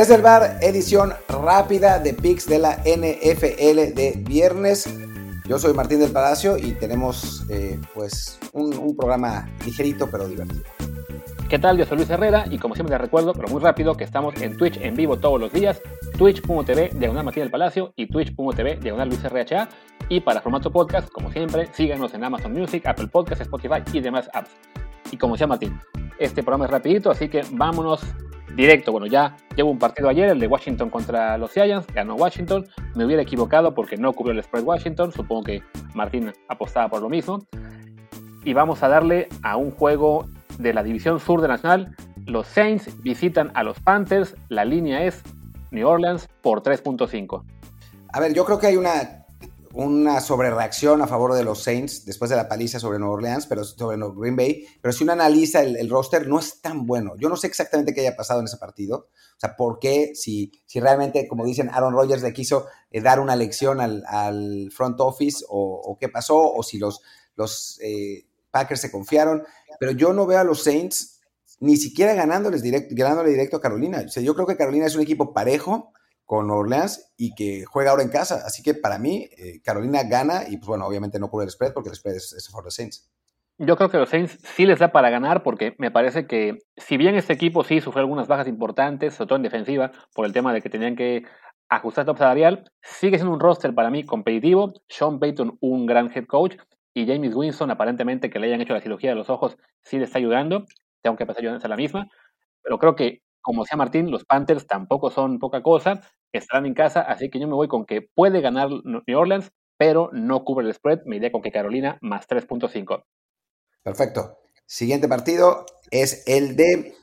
Desde el bar, edición rápida de Pix de la NFL de viernes. Yo soy Martín del Palacio y tenemos eh, pues un, programa ligerito pero divertido. ¿Qué tal? Yo soy Luis Herrera y como siempre les recuerdo, pero muy rápido, que estamos en Twitch en vivo todos los días, twitch.tv diagonal Martín del Palacio y twitch.tv diagonal Luis RHA. Y para formato podcast, como siempre, síganos en Amazon Music, Apple Podcasts, Spotify y demás apps. Y como decía Martín, este programa es rapidito, así que vámonos directo. Bueno, ya llevo un partido ayer, el de Washington contra los Giants, ganó Washington. Me hubiera equivocado porque no cubrió el spread Washington, supongo que Martín apostaba por lo mismo. Y vamos a darle a un juego de la división sur de Nacional. Los Saints visitan a los Panthers, la línea es New Orleans por 3.5. A ver, yo creo que hay una una sobrereacción a favor de los Saints después de la paliza sobre Nueva Orleans, pero sobre Green Bay. Pero si uno analiza el, roster, no es tan bueno. Yo no sé exactamente qué haya pasado en ese partido. O sea, por qué, si, si realmente, como dicen, Aaron Rodgers le quiso eh, dar una lección al, front office o, qué pasó, o si los, los eh, Packers se confiaron. Pero yo no veo a los Saints ni siquiera ganándoles directo, ganándole directo a Carolina. O sea, yo creo que Carolina es un equipo parejo con Orleans y que juega ahora en casa. Así que para mí, eh, Carolina gana y, pues bueno, obviamente no cubre el spread porque el spread es, es for the Saints. Yo creo que los Saints sí les da para ganar porque me parece que, si bien este equipo sí sufrió algunas bajas importantes, sobre todo en defensiva, por el tema de que tenían que ajustar top salarial, sigue siendo un roster para mí competitivo. Sean Payton, un gran head coach, y James Winston, aparentemente que le hayan hecho la cirugía de los ojos, sí le está ayudando. Tengo que pasar yo a la misma. Pero creo que como decía Martín, los Panthers tampoco son poca cosa, estarán en casa, así que yo me voy con que puede ganar New Orleans, pero no cubre el spread, me iría con que Carolina más 3.5. Perfecto. Siguiente partido es el de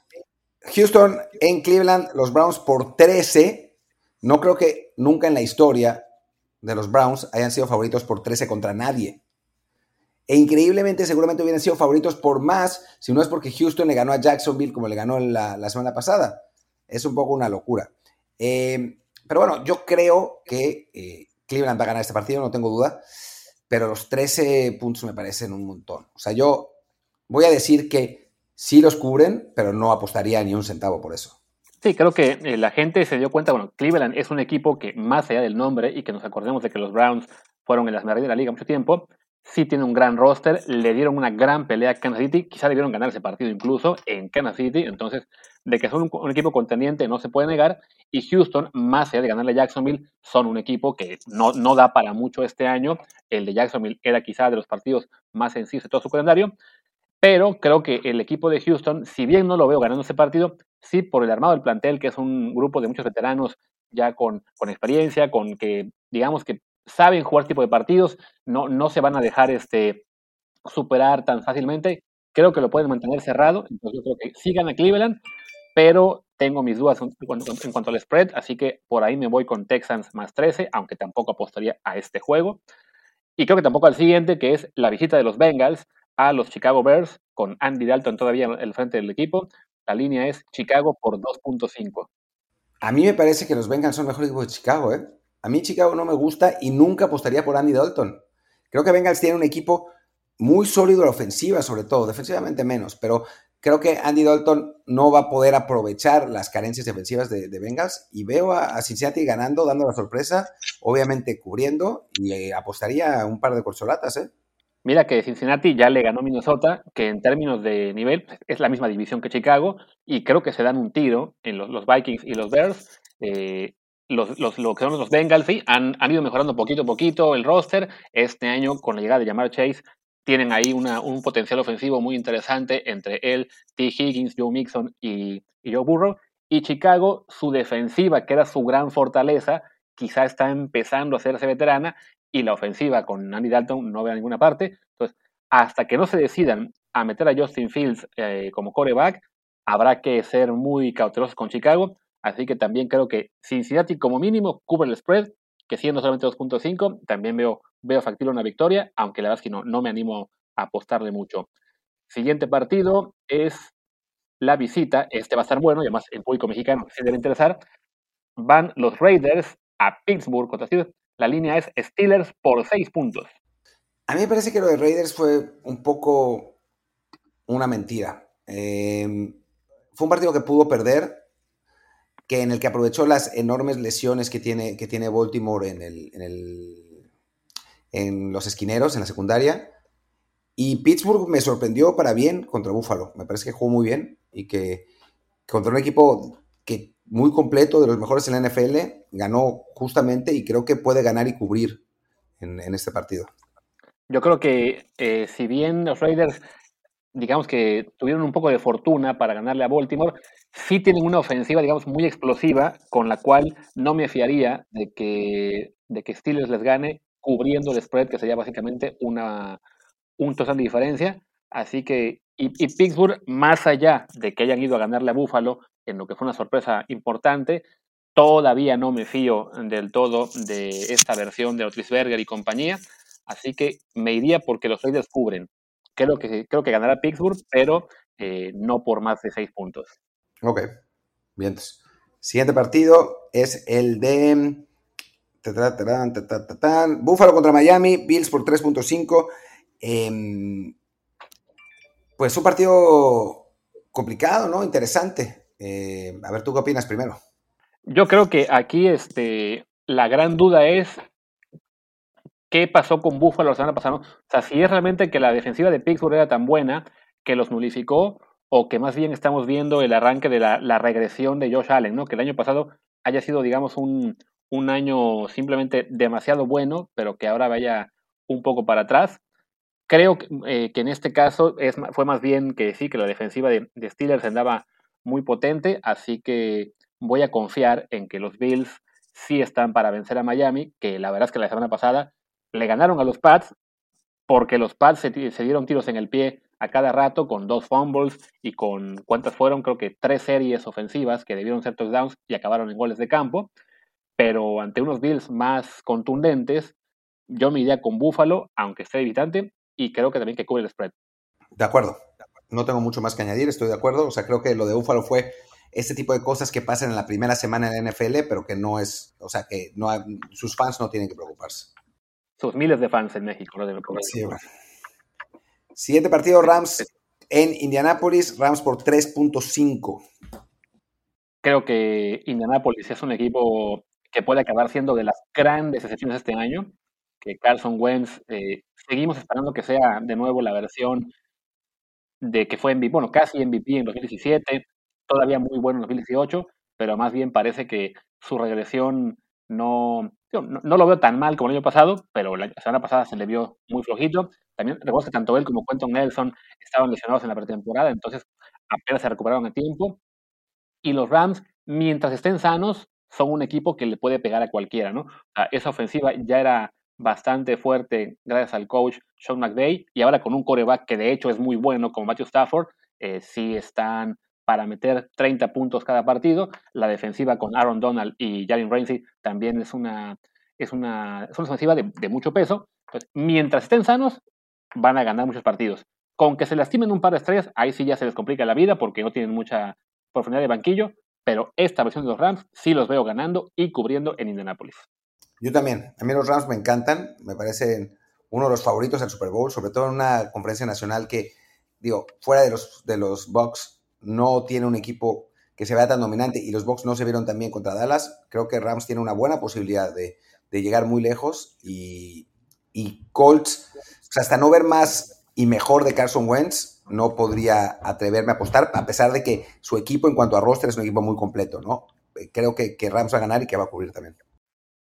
Houston en Cleveland, los Browns por 13. No creo que nunca en la historia de los Browns hayan sido favoritos por 13 contra nadie. E increíblemente, seguramente hubieran sido favoritos por más, si no es porque Houston le ganó a Jacksonville como le ganó la, semana pasada. Es un poco una locura. Eh, pero bueno, yo creo que eh, Cleveland va a ganar este partido, no tengo duda. Pero los 13 puntos me parecen un montón. O sea, yo voy a decir que sí los cubren, pero no apostaría ni un centavo por eso. Sí, creo que eh, la gente se dio cuenta, bueno, Cleveland es un equipo que más allá del nombre y que nos acordemos de que los Browns fueron en las maravillas de la liga mucho tiempo, sí tiene un gran roster, le dieron una gran pelea a Kansas City, quizá debieron ganar ese partido incluso en Kansas City, entonces de que son un, equipo contendiente no se puede negar, y Houston, más allá de ganarle a Jacksonville, son un equipo que no, no da para mucho este año, el de Jacksonville era quizá de los partidos más sencillos de todo su calendario, pero creo que el equipo de Houston, si bien no lo veo ganando ese partido, sí por el armado del plantel, que es un grupo de muchos veteranos ya con, con experiencia, con que digamos que saben jugar tipo de partidos, no, no se van a dejar este, superar tan fácilmente. Creo que lo pueden mantener cerrado, entonces yo creo que sigan a Cleveland, pero tengo mis dudas en cuanto, al spread, así que por ahí me voy con Texans más 13, aunque tampoco apostaría a este juego. Y creo que tampoco al siguiente, que es la visita de los Bengals a los Chicago Bears, con Andy Dalton todavía en el frente del equipo. La línea es Chicago por 2.5. A mí me parece que los Bengals son el mejor equipo de Chicago, ¿eh? A mí Chicago no me gusta y nunca apostaría por Andy Dalton. Creo que Bengals tiene un equipo muy sólido a la ofensiva, sobre todo, defensivamente menos, pero creo que Andy Dalton no va a poder aprovechar las carencias defensivas de, Bengals y veo a, Cincinnati ganando, dando la sorpresa, obviamente cubriendo y apostaría un par de corcholatas, ¿eh? Mira que Cincinnati ya le ganó Minnesota, que en términos de nivel pues, es la misma división que Chicago, y creo que se dan un tiro en los, Vikings y los Bears. Eh, los, los, lo que son los Bengals sí, han, han, ido mejorando poquito a poquito el roster. Este año, con la llegada de Jamar Chase, tienen ahí una, un potencial ofensivo muy interesante entre él, T. Higgins, Joe Mixon y, y, Joe Burrow. Y Chicago, su defensiva, que era su gran fortaleza, quizá está empezando a hacerse veterana y la ofensiva con Andy Dalton no ve a ninguna parte. Entonces, hasta que no se decidan a meter a Justin Fields eh, como coreback, habrá que ser muy cautelosos con Chicago Así que también creo que Cincinnati como mínimo cubre el spread, que siendo solamente 2.5, también veo, veo factible una victoria, aunque la verdad es que no, no me animo a apostarle mucho. Siguiente partido es la visita, este va a estar bueno, y además el público mexicano se debe interesar. Van los Raiders a Pittsburgh contra Steelers. La línea es Steelers por 6 puntos. A mí me parece que lo de Raiders fue un poco una mentira. Em, fue un partido que pudo perder, que en el que aprovechó las enormes lesiones que tiene, que tiene Baltimore en, el, en, los esquineros, en la secundaria. Y Pittsburgh me sorprendió para bien contra Buffalo. Me parece que jugó muy bien y que contra un equipo que muy completo, de los mejores en la NFL, ganó justamente y creo que puede ganar y cubrir en, en este partido. Yo creo que eh, si bien los Raiders, digamos que tuvieron un poco de fortuna para ganarle a Baltimore, sí tienen una ofensiva, digamos, muy explosiva, con la cual no me fiaría de que, de que Steelers les gane cubriendo el spread, que sería básicamente una, un total de diferencia. Así que, y, Pittsburgh, más allá de que hayan ido a ganarle a Buffalo, en lo que fue una sorpresa importante, todavía no me fío del todo de esta versión de Otrisberger y compañía. Así que me iría porque los Raiders cubren. Creo que, creo que ganará Pittsburgh, pero eh, no por más de seis puntos. Ok, bien. Siguiente partido es el de Buffalo contra Miami, Bills por 3.5. Em, pues un partido complicado, ¿no? Interesante. Eh, a ver, ¿tú qué opinas primero? Yo creo que aquí este, la gran duda es qué pasó con Buffalo la semana pasada. O sea, si es realmente que la defensiva de Pittsburgh era tan buena que los nulificó o que más bien estamos viendo el arranque de la, regresión de Josh Allen, ¿no? Que el año pasado haya sido, digamos, un, un año simplemente demasiado bueno, pero que ahora vaya un poco para atrás. Creo que, eh, en este caso es, fue más bien que sí, que la defensiva de, de, Steelers andaba muy potente, así que voy a confiar en que los Bills sí están para vencer a Miami, que la verdad es que la semana pasada le ganaron a los Pats porque los Pats se, dieron tiros en el pie a cada rato con dos fumbles y con, ¿cuántas fueron? Creo que tres series ofensivas que debieron ser touchdowns y acabaron en goles de campo. Pero ante unos Bills más contundentes, yo me iría con Buffalo, aunque esté evitante, y creo que también que cubre el spread. De acuerdo. No tengo mucho más que añadir, estoy de acuerdo. O sea, creo que lo de Buffalo fue este tipo de cosas que pasan en la primera semana en la NFL, pero que no es, o sea, que sus fans no tienen que preocuparse sus miles de fans en México. ¿no? Sí, Siguiente partido, Rams en Indianápolis, Rams por 3.5. Creo que Indianápolis es un equipo que puede acabar siendo de las grandes excepciones este año, que Carson Wentz, eh, seguimos esperando que sea de nuevo la versión de que fue MVP, bueno, casi MVP en 2017, todavía muy bueno en 2018, pero más bien parece que su regresión no, no, lo veo tan mal como el año pasado, pero la semana pasada se le vio muy flojito. También recuerdo que tanto él como Quentin Nelson estaban lesionados en la pretemporada, entonces apenas se recuperaron a tiempo. Y los Rams, mientras estén sanos, son un equipo que le puede pegar a cualquiera, ¿no? esa ofensiva ya era bastante fuerte gracias al coach Sean McVay y ahora con un coreback que de hecho es muy bueno como Matthew Stafford, eh, sí están para meter 30 puntos cada partido. La defensiva con Aaron Donald y Jalen Ramsey también es una, es una, es una ofensiva de, mucho peso. Mientras estén sanos, van a ganar muchos partidos. Con que se lastimen un par de estrellas, ahí sí ya se les complica la vida porque no tienen mucha profundidad de banquillo, pero esta versión de los Rams sí los veo ganando y cubriendo en Indianapolis. Yo también. A mí los Rams me encantan, me parecen uno de los favoritos del Super Bowl, sobre todo en una conferencia nacional que, digo, fuera de los, de los Bucks, no tiene un equipo que se vea tan dominante y los Bucks no se vieron tan bien contra Dallas, creo que Rams tiene una buena posibilidad de, llegar muy lejos y, Colts, hasta no ver más y mejor de Carson Wentz, no podría atreverme a apostar, a pesar de que su equipo en cuanto a roster es un equipo muy completo, ¿no? Creo que, que Rams va a ganar y que va a cubrir también.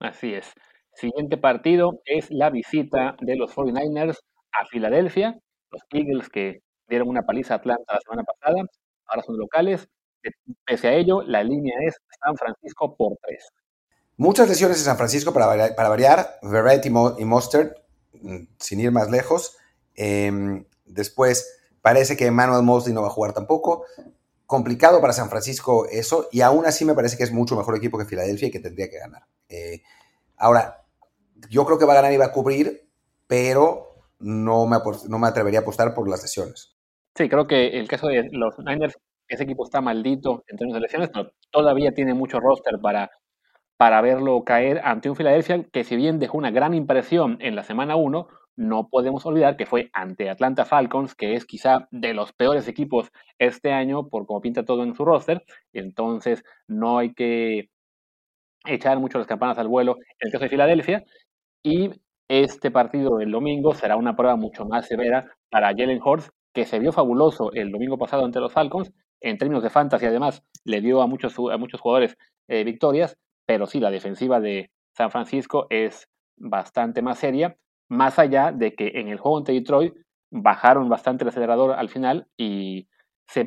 Así es. Siguiente partido es la visita de los 49ers a Filadelfia, los Eagles que dieron una paliza a Atlanta la semana pasada, ahora son locales. Pese a ello, la línea es San Francisco por tres. Muchas lesiones en San Francisco para variar, para y, Mustard, mm, sin ir más lejos. Em, después, parece que Manuel Mosley no va a jugar tampoco. Complicado para San Francisco eso, y aún así me parece que es mucho mejor equipo que Filadelfia y que tendría que ganar. Eh, ahora, yo creo que va a ganar y va a cubrir, pero no me, no me atrevería a apostar por las lesiones. Sí, creo que el caso de los Niners, ese equipo está maldito en términos de lesiones, pero todavía tiene mucho roster para, para verlo caer ante un Philadelphia que si bien dejó una gran impresión en la semana 1, no podemos olvidar que fue ante Atlanta Falcons, que es quizá de los peores equipos este año por cómo pinta todo en su roster. Entonces, no hay que echar mucho las campanas al vuelo en el caso de Filadelfia. Y este partido del domingo será una prueba mucho más severa para Jalen Hurts, que se vio fabuloso el domingo pasado ante los Falcons. En términos de fantasy, además, le dio a muchos, a muchos jugadores eh, victorias, pero sí, la defensiva de San Francisco es bastante más seria más allá de que en el juego ante Detroit bajaron bastante el acelerador al final y, se,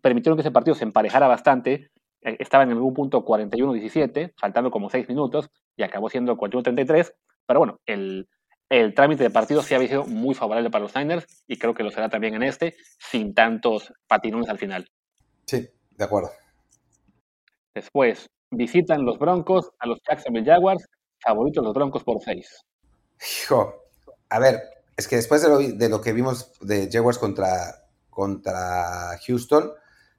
permitieron que ese partido se emparejara bastante. Eh, estaba en algún punto 41-17, faltando como 6 minutos, y acabó siendo 41-33. Pero bueno, el, el trámite de partido sí había sido muy favorable para los Niners y creo que lo será también en este, sin tantos patinones al final. Sí, de acuerdo. Después, visitan los Broncos a los Jacksonville Jaguars, favoritos los Broncos por 6. Hijo, a ver, es que después de lo, de lo que vimos de Jaguars contra, contra Houston,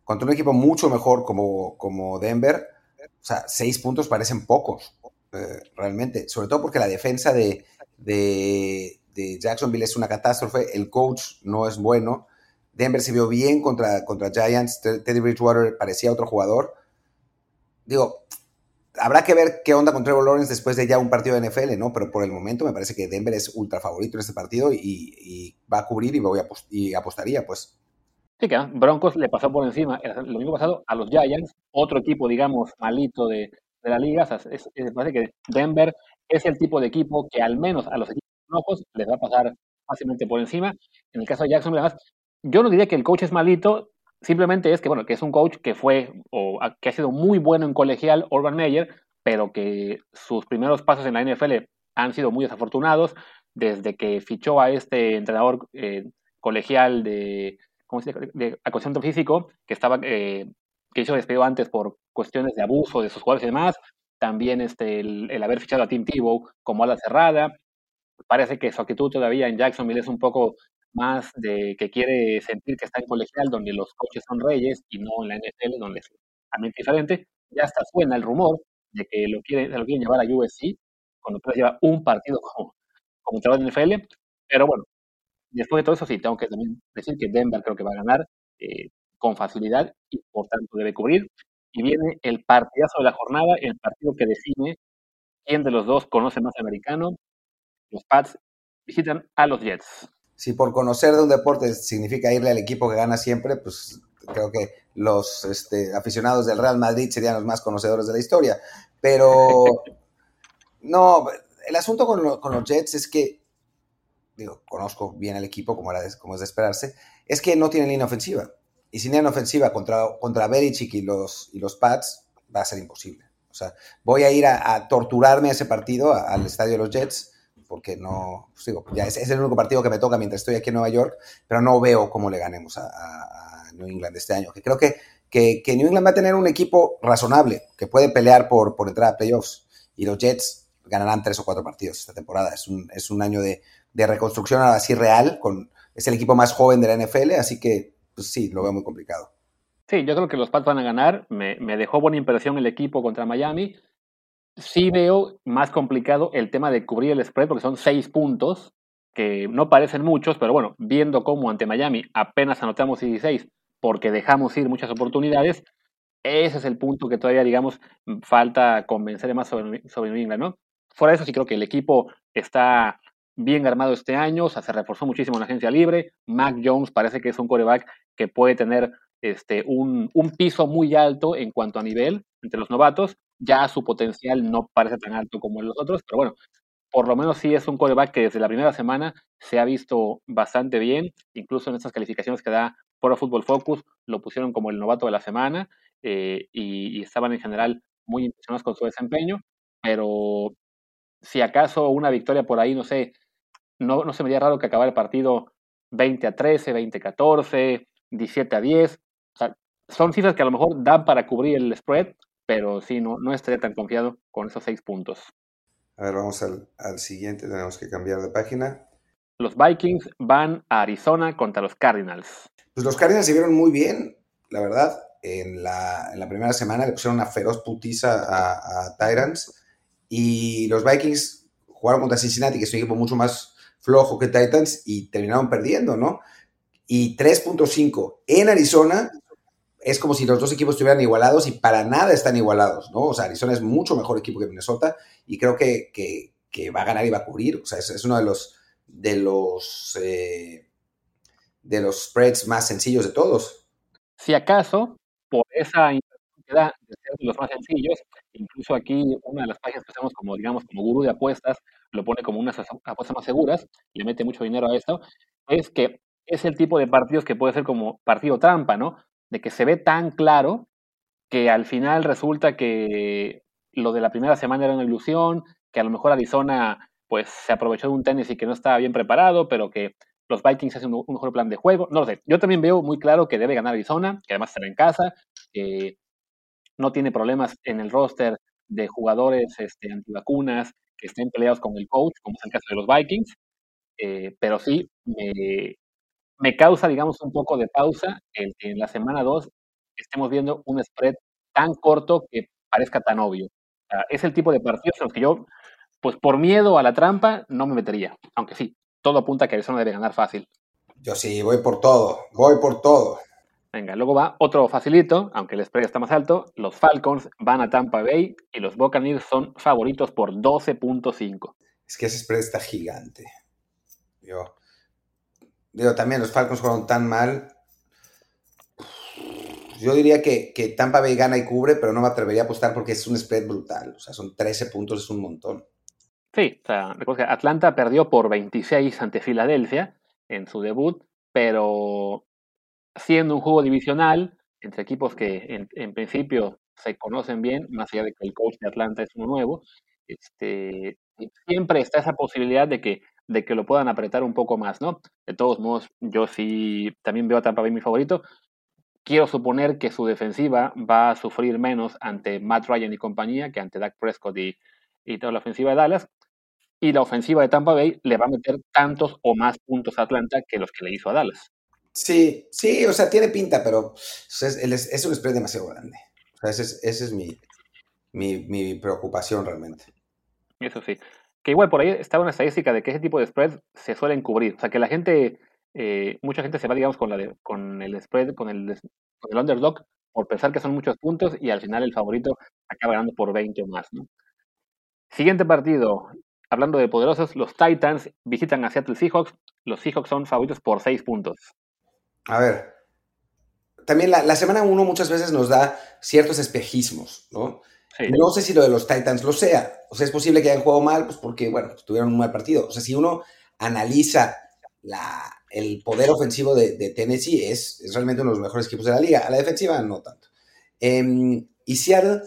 contra un equipo mucho mejor como, como Denver, o sea, seis puntos parecen pocos, eh, realmente, sobre todo porque la defensa de, de, Jacksonville es una catástrofe, el coach no es bueno, Denver se vio bien contra, contra Giants, Teddy Bridgewater parecía otro jugador. Digo, habrá que ver qué onda con Trevor Lawrence después de ya un partido de NFL, ¿no? Pero por el momento me parece que Denver es ultra favorito en este partido y, va a cubrir y, voy a y apostaría, pues. Sí, que Broncos le pasó por encima el domingo pasado a los Giants, otro equipo, digamos, malito de, la liga. me parece que Denver es el tipo de equipo que al menos a los equipos rojos les va a pasar fácilmente por encima. En el caso de Jackson, además, yo no diría que el coach es malito, Simplemente es que, bueno, que es un coach que fue o que ha sido muy bueno en colegial, Urban Meyer, pero que sus primeros pasos en la NFL han sido muy desafortunados desde que fichó a este entrenador eh, colegial de, ¿cómo se de acondicionamiento físico, que estaba eh, que hizo despido antes por cuestiones de abuso de sus jugadores y demás. También este, el, el haber fichado a Tim Tebow como ala cerrada. Parece que su actitud todavía en Jacksonville es un poco más de que quiere sentir que está en colegial donde los coches son reyes y no en la NFL donde es ambiente diferente. Ya hasta suena el rumor de que lo quieren, lo quieren llevar a USC cuando llevar un partido como, como entrenador de NFL. Pero bueno, después de todo eso sí, tengo que también decir que Denver creo que va a ganar eh, con facilidad y por tanto debe cubrir. Y viene el partidazo de la jornada, el partido que define quién de los dos conoce más americano. Los Pats visitan a los Jets si por conocer de un deporte significa irle al equipo que gana siempre, pues creo que los este, aficionados del Real Madrid serían los más conocedores de la historia. Pero no, el asunto con, los Jets es que, digo, conozco bien al equipo, como, era como es de esperarse, es que no tienen línea ofensiva. Y sin línea ofensiva contra, contra Belichick y los, y los Pats va a ser imposible. O sea, voy a ir a, torturarme ese partido al estadio de los Jets porque no, pues digo, ya es, el único partido que me toca mientras estoy aquí en Nueva York, pero no veo cómo le ganemos a, New England este año. Que creo que, que, New England va a tener un equipo razonable, que puede pelear por, por entrar a playoffs, y los Jets ganarán tres o cuatro partidos esta temporada. Es un, es un año de, de reconstrucción así real, con, es el equipo más joven de la NFL, así que pues sí, lo veo muy complicado. Sí, yo creo que los Pats van a ganar. Me, me, dejó buena impresión el equipo contra Miami sí veo más complicado el tema de cubrir el spread porque son seis puntos, que no parecen muchos, pero bueno, viendo cómo ante Miami apenas anotamos 16 porque dejamos ir muchas oportunidades, ese es el punto que todavía, digamos, falta convencer más sobre, sobre New ¿no? Fuera de eso, sí creo que el equipo está bien armado este año, o sea, se reforzó muchísimo en la agencia libre. Mac Jones parece que es un coreback que puede tener este, un, un piso muy alto en cuanto a nivel entre los novatos. Ya su potencial no parece tan alto como los otros, pero bueno, por lo menos sí es un coreback que desde la primera semana se ha visto bastante bien, incluso en estas calificaciones que da Pro Football Focus lo pusieron como el novato de la semana eh, y, estaban en general muy impresionados con su desempeño, pero si acaso una victoria por ahí, no sé, no, no se me haría raro que acabara el partido 20 a 13, 20 a 14, 17 a 10, o sea, son cifras que a lo mejor dan para cubrir el spread, pero sí, no, no estaría tan confiado con esos seis puntos. A ver, vamos al, siguiente, tenemos que cambiar de página. Los Vikings van a Arizona contra los Cardinals. Pues los Cardinals se vieron muy bien, la verdad. En la, primera semana le pusieron una feroz putiza a, a Tyrants. Y los Vikings jugaron contra Cincinnati, que es un equipo mucho más flojo que Titans y terminaron perdiendo, ¿no? Y 3.5 en Arizona es como si los dos equipos estuvieran igualados y para nada están igualados, ¿no? O sea, Arizona es mucho mejor equipo que Minnesota y creo que, que, va a ganar y va a cubrir. O sea, es, uno de los de los eh, de los spreads más sencillos de todos. Si acaso, por esa da de ser de los más sencillos, incluso aquí una de las páginas que hacemos como, digamos, como gurú de apuestas, lo pone como unas apuestas más seguras, le mete mucho dinero a esto, es que es el tipo de partidos que puede ser como partido trampa, ¿no? De que se ve tan claro que al final resulta que lo de la primera semana era una ilusión, que a lo mejor Arizona pues se aprovechó de un tenis y que no estaba bien preparado, pero que los Vikings hacen un, mejor plan de juego. No lo sé. Yo también veo muy claro que debe ganar Arizona, que además estará en casa, que no tiene problemas en el roster de jugadores este, antivacunas que estén peleados con el coach, como es el caso de los Vikings. Eh, pero sí, me, causa, digamos, un poco de pausa en la semana 2 estemos viendo un spread tan corto que parezca tan obvio. es el tipo de partidos en los que yo, pues por miedo a la trampa, no me metería. Aunque sí, todo apunta a que Arizona debe ganar fácil. Yo sí, voy por todo, voy por todo. Venga, luego va otro facilito, aunque el spread está más alto. Los Falcons van a Tampa Bay y los Buccaneers son favoritos por 12.5. Es que ese spread está gigante. Yo, digo, también los Falcons jugaron tan mal. Yo diría que, que, Tampa Bay gana y cubre, pero no me atrevería a apostar porque es un spread brutal. O sea, son 13 puntos, es un montón. Sí, o sea, recuerda que Atlanta perdió por 26 ante Filadelfia en su debut, pero siendo un juego divisional entre equipos que en, principio se conocen bien, más allá de que el coach de Atlanta es uno nuevo, este, siempre está esa posibilidad de que, de que lo puedan apretar un poco más, ¿no? De todos modos, yo sí también veo a Tampa Bay mi favorito. Quiero suponer que su defensiva va a sufrir menos ante Matt Ryan y compañía que ante Dak Prescott y, y toda la ofensiva de Dallas. Y la ofensiva de Tampa Bay le va a meter tantos o más puntos a Atlanta que los que le hizo a Dallas. Sí, sí, o sea, tiene pinta, pero es, un spread demasiado grande. O sea, esa es, mi, mi, preocupación realmente. Eso sí. Que igual por ahí estaba una estadística de que ese tipo de spreads se suelen cubrir. O sea, que la gente, eh, mucha gente se va, digamos, con, la de, con el spread, con el, con el underdog, por pensar que son muchos puntos y al final el favorito acaba ganando por 20 o más. ¿no? Siguiente partido. Hablando de poderosos, los Titans visitan a Seattle Seahawks. Los Seahawks son favoritos por 6 puntos a ver, también la, semana 1 muchas veces nos da ciertos espejismos, ¿no? No sé si lo de los Titans lo sea. O sea, es posible que hayan jugado mal, pues porque, bueno, tuvieron un mal partido. O sea, si uno analiza la, el poder ofensivo de, Tennessee, es, realmente uno de los mejores equipos de la liga. A la defensiva, no tanto. Em, y Seattle,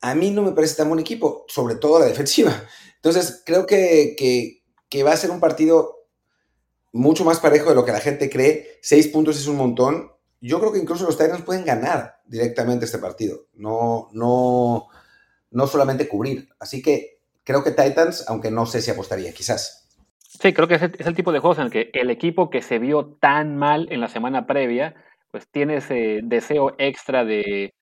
a mí no me parece tan buen equipo, sobre todo la defensiva. Entonces, creo que, que va a ser un partido mucho más parejo de lo que la gente cree. Seis puntos es un montón. Yo creo que incluso los Titans pueden ganar directamente este partido. No, no, no solamente cubrir. Así que creo que Titans, aunque no sé si apostaría, quizás. Sí, creo que es el, tipo de juegos en el que el equipo que se vio tan mal en la semana previa, pues tiene ese deseo extra de,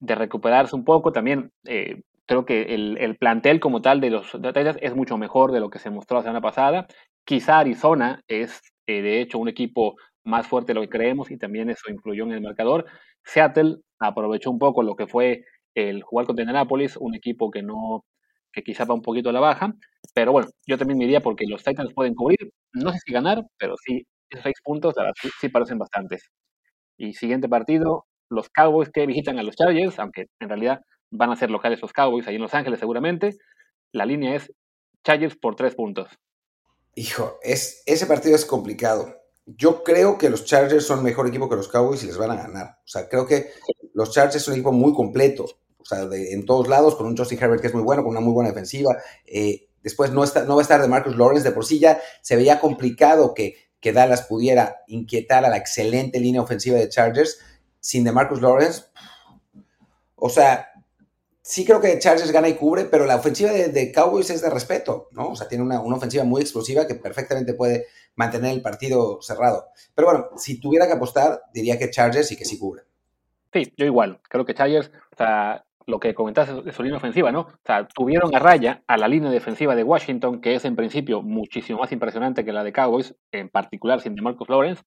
recuperarse un poco. También eh, creo que el, plantel como tal de los Titans es mucho mejor de lo que se mostró la semana pasada Quizá Arizona es, eh, de hecho, un equipo más fuerte de lo que creemos y también eso influyó en el marcador. Seattle aprovechó un poco lo que fue el jugar contra Indianapolis, un equipo que no que quizá va un poquito a la baja, pero bueno, yo también me iría porque los Titans pueden cubrir, no sé si ganar, pero sí, esos seis puntos sí, parecen bastantes. Y siguiente partido, los Cowboys que visitan a los Chargers, aunque en realidad van a ser locales los Cowboys ahí en Los Ángeles seguramente, la línea es Chargers por tres puntos. Hijo, es, ese partido es complicado. Yo creo que los Chargers son mejor equipo que los Cowboys y les van a ganar. O sea, creo que los Chargers son un equipo muy completo. O sea, en todos lados, con un Justin Herbert que es muy bueno, con una muy buena defensiva. Eh, después no, está, no va a estar de Marcus Lawrence. De por sí ya se veía complicado que, que Dallas pudiera inquietar a la excelente línea ofensiva de Chargers sin de Marcus Lawrence. O sea, sí creo que Chargers gana y cubre, pero la ofensiva de, Cowboys es de respeto, ¿no? O sea, tiene una, ofensiva muy explosiva que perfectamente puede mantener el partido cerrado. Pero bueno, si tuviera que apostar, diría que Chargers y que sí cubre. Sí, yo igual. Creo que Chargers, o sea, lo que comentaste de su línea ofensiva, ¿no? O sea, tuvieron a raya a la línea defensiva de Washington, que es en principio muchísimo más impresionante que la de Cowboys, en particular sin DeMarcus Lawrence,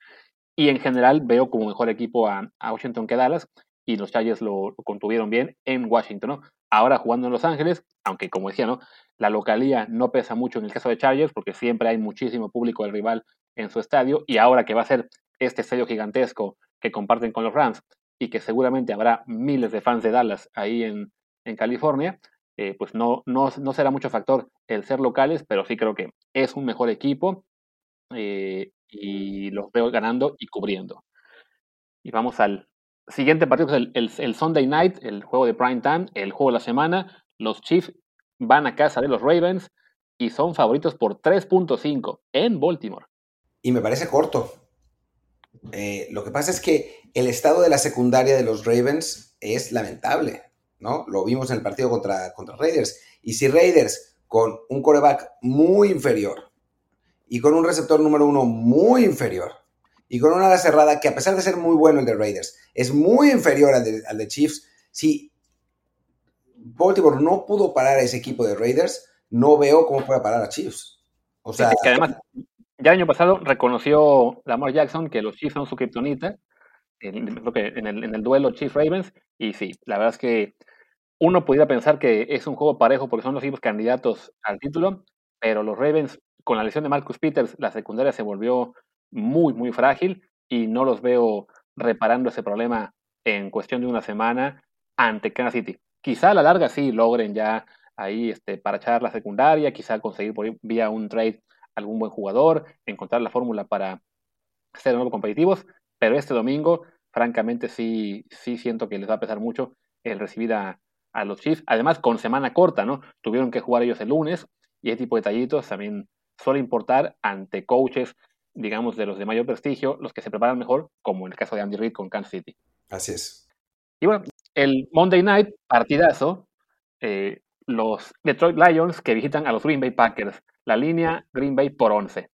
y en general veo como mejor equipo a, Washington que Dallas, y los Chargers lo, contuvieron bien en Washington, ¿no? Ahora jugando en Los Ángeles, aunque como decía, ¿no? La localía no pesa mucho en el caso de Chargers, porque siempre hay muchísimo público del rival en su estadio, y ahora que va a ser este estadio gigantesco que comparten con los Rams, y que seguramente habrá miles de fans de Dallas ahí en, California, eh, pues no, no, será mucho factor el ser locales, pero sí creo que es un mejor equipo eh, y los veo ganando y cubriendo. Y vamos al siguiente partido, es el, Sunday Night, el juego de prime time, el juego de la semana. Los Chiefs van a casa de los Ravens y son favoritos por 3.5 en Baltimore. Y me parece corto. Eh, lo que pasa es que el estado de la secundaria de los Ravens es lamentable, ¿no? Lo vimos en el partido contra, contra Raiders. Y si Raiders, con un coreback muy inferior y con un receptor número uno muy inferior y con una ala cerrada que a pesar de ser muy bueno el de Raiders, es muy inferior al de, Chiefs, si Baltimore no pudo parar a ese equipo de Raiders, no veo cómo puede parar a Chiefs. O sea, que además, ya el año pasado reconoció Lamar Jackson que los Chiefs son su criptonita en, que en, el, en el duelo Chiefs Ravens. Y sí, la verdad es que uno pudiera pensar que es un juego parejo porque son los equipos candidatos al título, pero los Ravens, con la lesión de Marcus Peters, la secundaria se volvió muy, muy frágil y no los veo reparando ese problema en cuestión de una semana ante Kansas City. Quizá a la larga sí logren ya ahí este, para echar la secundaria, quizá conseguir por vía un trade algún buen jugador, encontrar la fórmula para ser de nuevo competitivos, pero este domingo, francamente, sí, sí siento que les va a pesar mucho el recibir a, los Chiefs. Además, con semana corta, ¿no? Tuvieron que jugar ellos el lunes y ese tipo de detallitos también suele importar ante coaches, digamos, de los de mayor prestigio, los que se preparan mejor, como en el caso de Andy Reid con Kansas City. Así es. Y bueno, el Monday Night, partidazo, eh, los Detroit Lions que visitan a los Green Bay Packers. La línea Green Bay por 11.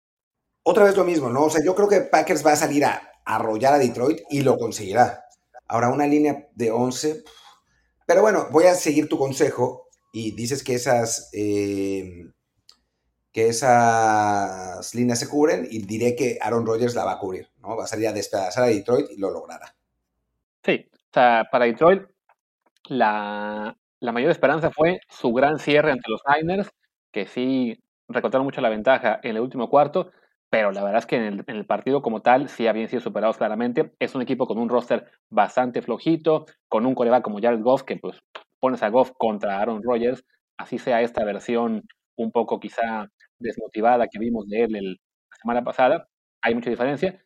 Otra vez lo mismo, ¿no? O sea, yo creo que Packers va a salir a arrollar a Detroit y lo conseguirá. Ahora, una línea de 11. Pero bueno, voy a seguir tu consejo y dices que esas, eh, que esas líneas se cubren y diré que Aaron Rodgers la va a cubrir, ¿no? Va a salir a despedazar a Detroit y lo logrará. Sí, o sea, para Detroit la, la mayor esperanza fue su gran cierre ante los Niners, que sí recortaron mucho la ventaja en el último cuarto, pero la verdad es que en el, partido como tal sí habían sido superados claramente. Es un equipo con un roster bastante flojito, con un coreback como Jared Goff, que pues pones a Goff contra Aaron Rodgers, así sea esta versión un poco quizá desmotivada que vimos de él la semana pasada, hay mucha diferencia.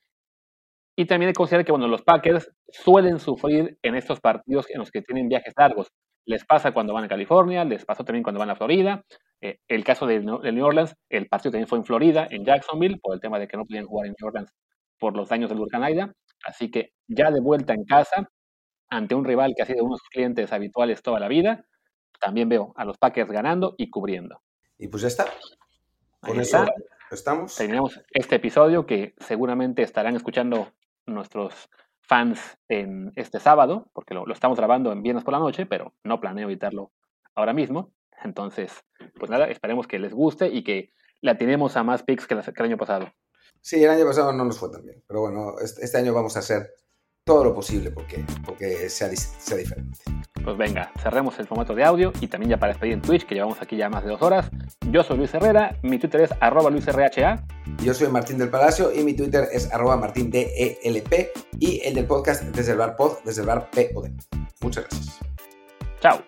Y también hay que considerar que bueno, los Packers suelen sufrir en estos partidos en los que tienen viajes largos. Les pasa cuando van a California, les pasó también cuando van a Florida, eh, el caso de, New Orleans, el partido también fue en Florida, en Jacksonville, por el tema de que no podían jugar en New Orleans por los daños del huracán Aida. Así que ya de vuelta en casa, ante un rival que ha sido uno de sus clientes habituales toda la vida, también veo a los Packers ganando y cubriendo. Y pues ya está. Con eso estamos. Terminamos este episodio que seguramente estarán escuchando nuestros fans en este sábado, porque lo, lo estamos grabando en viernes por la noche, pero no planeo editarlo ahora mismo. Entonces, pues nada, esperemos que les guste y que la tenemos a más picks que, el año pasado. Sí, el año pasado no nos fue tan bien, pero bueno, este, año vamos a hacer todo lo posible porque, porque sea, sea diferente. Pues venga, cerremos el formato de audio y también ya para despedir en Twitch, que llevamos aquí ya más de dos horas. Yo soy Luis Herrera, mi Twitter es arroba luisrha. Yo soy Martín del Palacio y mi Twitter es arroba martindelp y el del podcast desde el bar pod, desde el bar pod. Muchas gracias. Chao.